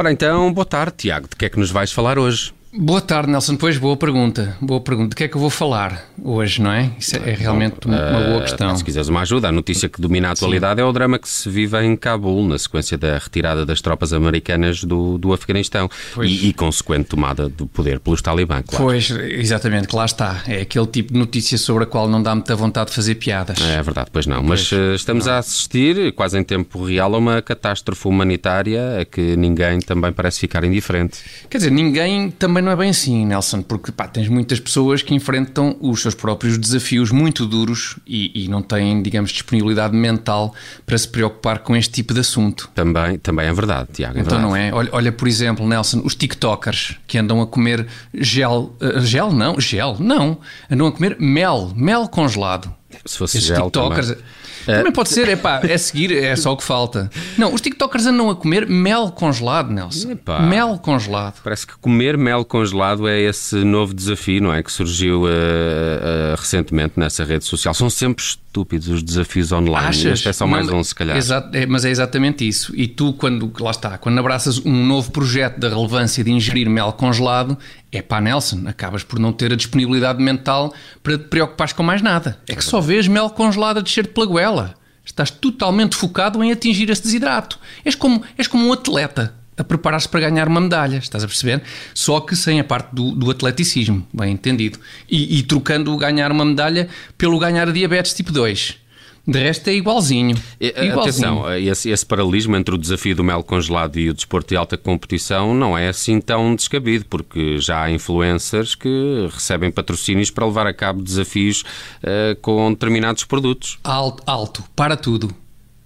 Ora então, boa tarde, Tiago. De que é que nos vais falar hoje? Boa tarde, Nelson. Pois, boa pergunta. Boa pergunta. De que é que eu vou falar hoje, não é? Isso é, é realmente uma, uma boa questão. Se quiseres uma ajuda, a notícia que domina a atualidade Sim. é o drama que se vive em Cabul, na sequência da retirada das tropas americanas do, do Afeganistão e, e, consequente tomada do poder pelos talibã, claro. Pois, exatamente, que lá está. É aquele tipo de notícia sobre a qual não dá muita vontade de fazer piadas. É verdade, pois não. Mas uh, estamos não. a assistir, quase em tempo real, a uma catástrofe humanitária a que ninguém também parece ficar indiferente. Quer dizer, ninguém também não é bem assim, Nelson. Porque pá, tens muitas pessoas que enfrentam os seus próprios desafios muito duros e, e, não têm, digamos, disponibilidade mental para se preocupar com este tipo de assunto. Também, também é verdade, Tiago. É então verdade. não é? Olha, olha, por exemplo, Nelson, os TikTokers que andam a comer gel. Uh, gel? Não, gel, não. Andam a comer mel, mel congelado. Se fosse Esses gel TikTokers. Também. Também pode ser, é pá, é seguir, é só o que falta. Não, os TikTokers andam a comer mel congelado, Nelson. Epá, mel congelado. Parece que comer mel congelado é esse novo desafio, não é? Que surgiu uh, uh, recentemente nessa rede social. São sempre estúpidos os desafios online. Achas? É só mais não, um, se calhar. É, mas é exatamente isso. E tu, quando, lá está, quando abraças um novo projeto da relevância de ingerir mel congelado, é pá, Nelson, acabas por não ter a disponibilidade mental para te preocupares com mais nada. É que só vês mel congelado a descer-te pela goela. Estás totalmente focado em atingir esse desidrato. És como, és como um atleta a preparar-se para ganhar uma medalha, estás a perceber? Só que sem a parte do, do atleticismo, bem entendido. E, e trocando o ganhar uma medalha pelo ganhar a diabetes tipo 2. De resto é igualzinho. igualzinho. Atenção, esse, esse, paralelismo entre o desafio do mel congelado e o desporto de alta competição não é assim tão descabido, porque já há influencers que recebem patrocínios para levar a cabo desafios uh, com determinados produtos. Alto, alto, para tudo.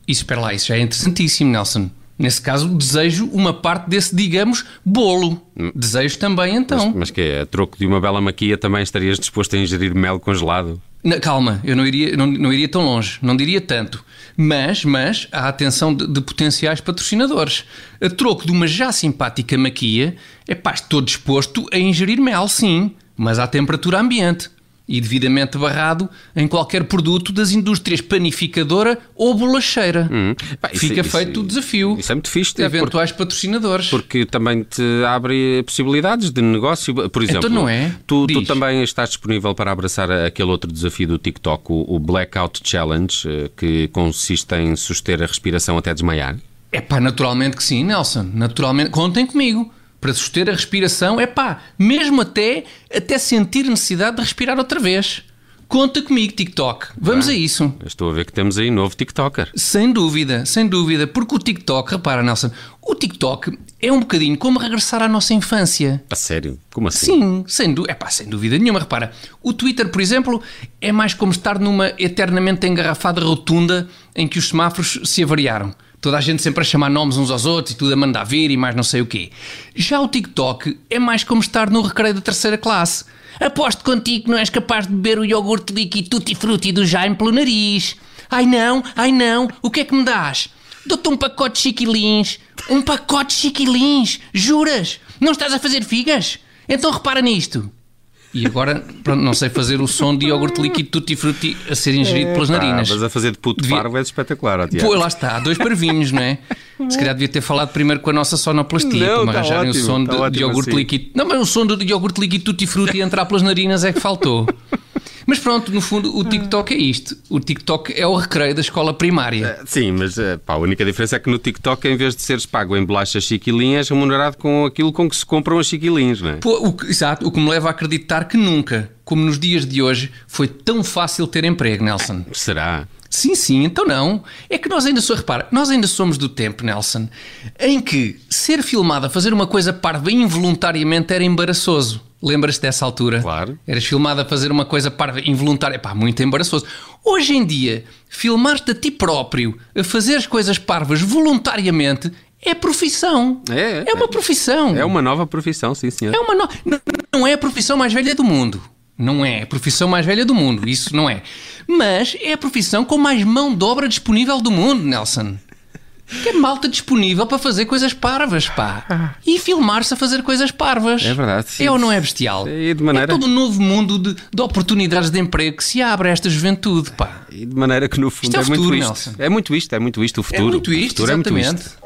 Isso, espera lá, isso já é interessantíssimo, Nelson. Nesse caso, desejo uma parte desse, digamos, bolo. Hum. Desejo também, então. Mas, mas que é? A troco de uma bela maquia também estarias disposto a ingerir mel congelado? Não, calma, eu não iria, não, não iria tão longe, não diria tanto. Mas, mas, há atenção de, de potenciais patrocinadores. A troco de uma já simpática maquia, é pá, estou disposto a ingerir mel, sim, mas à temperatura ambiente e devidamente barrado em qualquer produto das indústrias panificadora ou bolacheira. Hum. Fica isso, feito isso, o desafio. Isso é muito fixe. De eventuais porque, patrocinadores. Porque também te abre possibilidades de negócio. Por exemplo, então não é? Tu, tu, também estás disponível para abraçar aquele outro desafio do TikTok, o, o Blackout Challenge, eh, que consiste em suster a respiração até desmaiar? É pá, naturalmente que sim, Nelson. Naturalmente. Contem comigo para suster a respiração, é pá, mesmo até, até sentir necessidade de respirar outra vez. Conta comigo, TikTok. Vamos ah, a isso. Estou a ver que temos aí novo TikToker. Sem dúvida, sem dúvida. Porque o TikTok, repara, Nelson, o TikTok é um bocadinho como regressar à nossa infância. A sério? Como assim? Sim, sem, du Epá, sem dúvida nenhuma. Repara, o Twitter, por exemplo, é mais como estar numa eternamente engarrafada rotunda em que os semáforos se avariaram toda a gente sempre a chamar nomes uns aos outros e tudo a mandar vir e mais não sei o quê. Já o TikTok é mais como estar no recreio da terceira classe. Aposto contigo que não és capaz de beber o iogurte líquido tutti frutti do Jaime pelo nariz. Ai não, ai não, o que é que me dás? Dou-te um pacote de chiquilins. Um pacote de chiquilins, juras? Não estás a fazer figas? Então repara nisto. E agora, pronto, não sei fazer o som de iogurte líquido tutti frutti a ser ingerido pelas narinas. Mas a fazer de puto Devia... parvo é espetacular, Pô, lá está, dois parvinhos, não é? Se calhar devia ter falado primeiro com a nossa sonoplastia, não, para me tá arranjarem ótimo, o som tá de, de iogurte assim. líquido. Não, mas o som de iogurte líquido tutti frutti entrar pelas narinas é que faltou. Mas pronto, no fundo, o TikTok é isto. O TikTok é o recreio da escola primária. Uh, sim, mas uh, pá, a única diferença é que no TikTok, em vez de seres pago em bolachas chiquilinhas, é remunerado com aquilo com que se compram as chiquilinhas, não é? Pô, o, exato, o que me leva a acreditar que nunca, como nos dias de hoje, foi tão fácil ter emprego, Nelson. Será? Sim, sim, então não. É que nós ainda somos, repara, nós ainda somos do tempo, Nelson, em que ser filmado a fazer uma coisa parva involuntariamente era embaraçoso. Lembras-te dessa altura? Claro. Eras filmado a fazer uma coisa parva involuntária. Pá, muito embaraçoso. Hoje em dia, filmar-te a ti próprio a fazer as coisas parvas voluntariamente é profissão. É, é uma profissão. É uma nova profissão, sim, senhor. É uma no... Não é a profissão mais velha do mundo. Não é a profissão mais velha do mundo, isso não é. Mas é a profissão com mais mão de obra disponível do mundo, Nelson. Que é malta disponível para fazer coisas parvas, pá. E filmar-se a fazer coisas parvas. É verdade. Sim. É ou não é bestial? E de maneira... É todo um novo mundo de, de, oportunidades de emprego que se abre a esta juventude, pá. E de maneira que no fundo isto é, é futuro, muito isto. Nelson. É muito isto, é muito isto o futuro. É muito isto, o exatamente. É muito isto.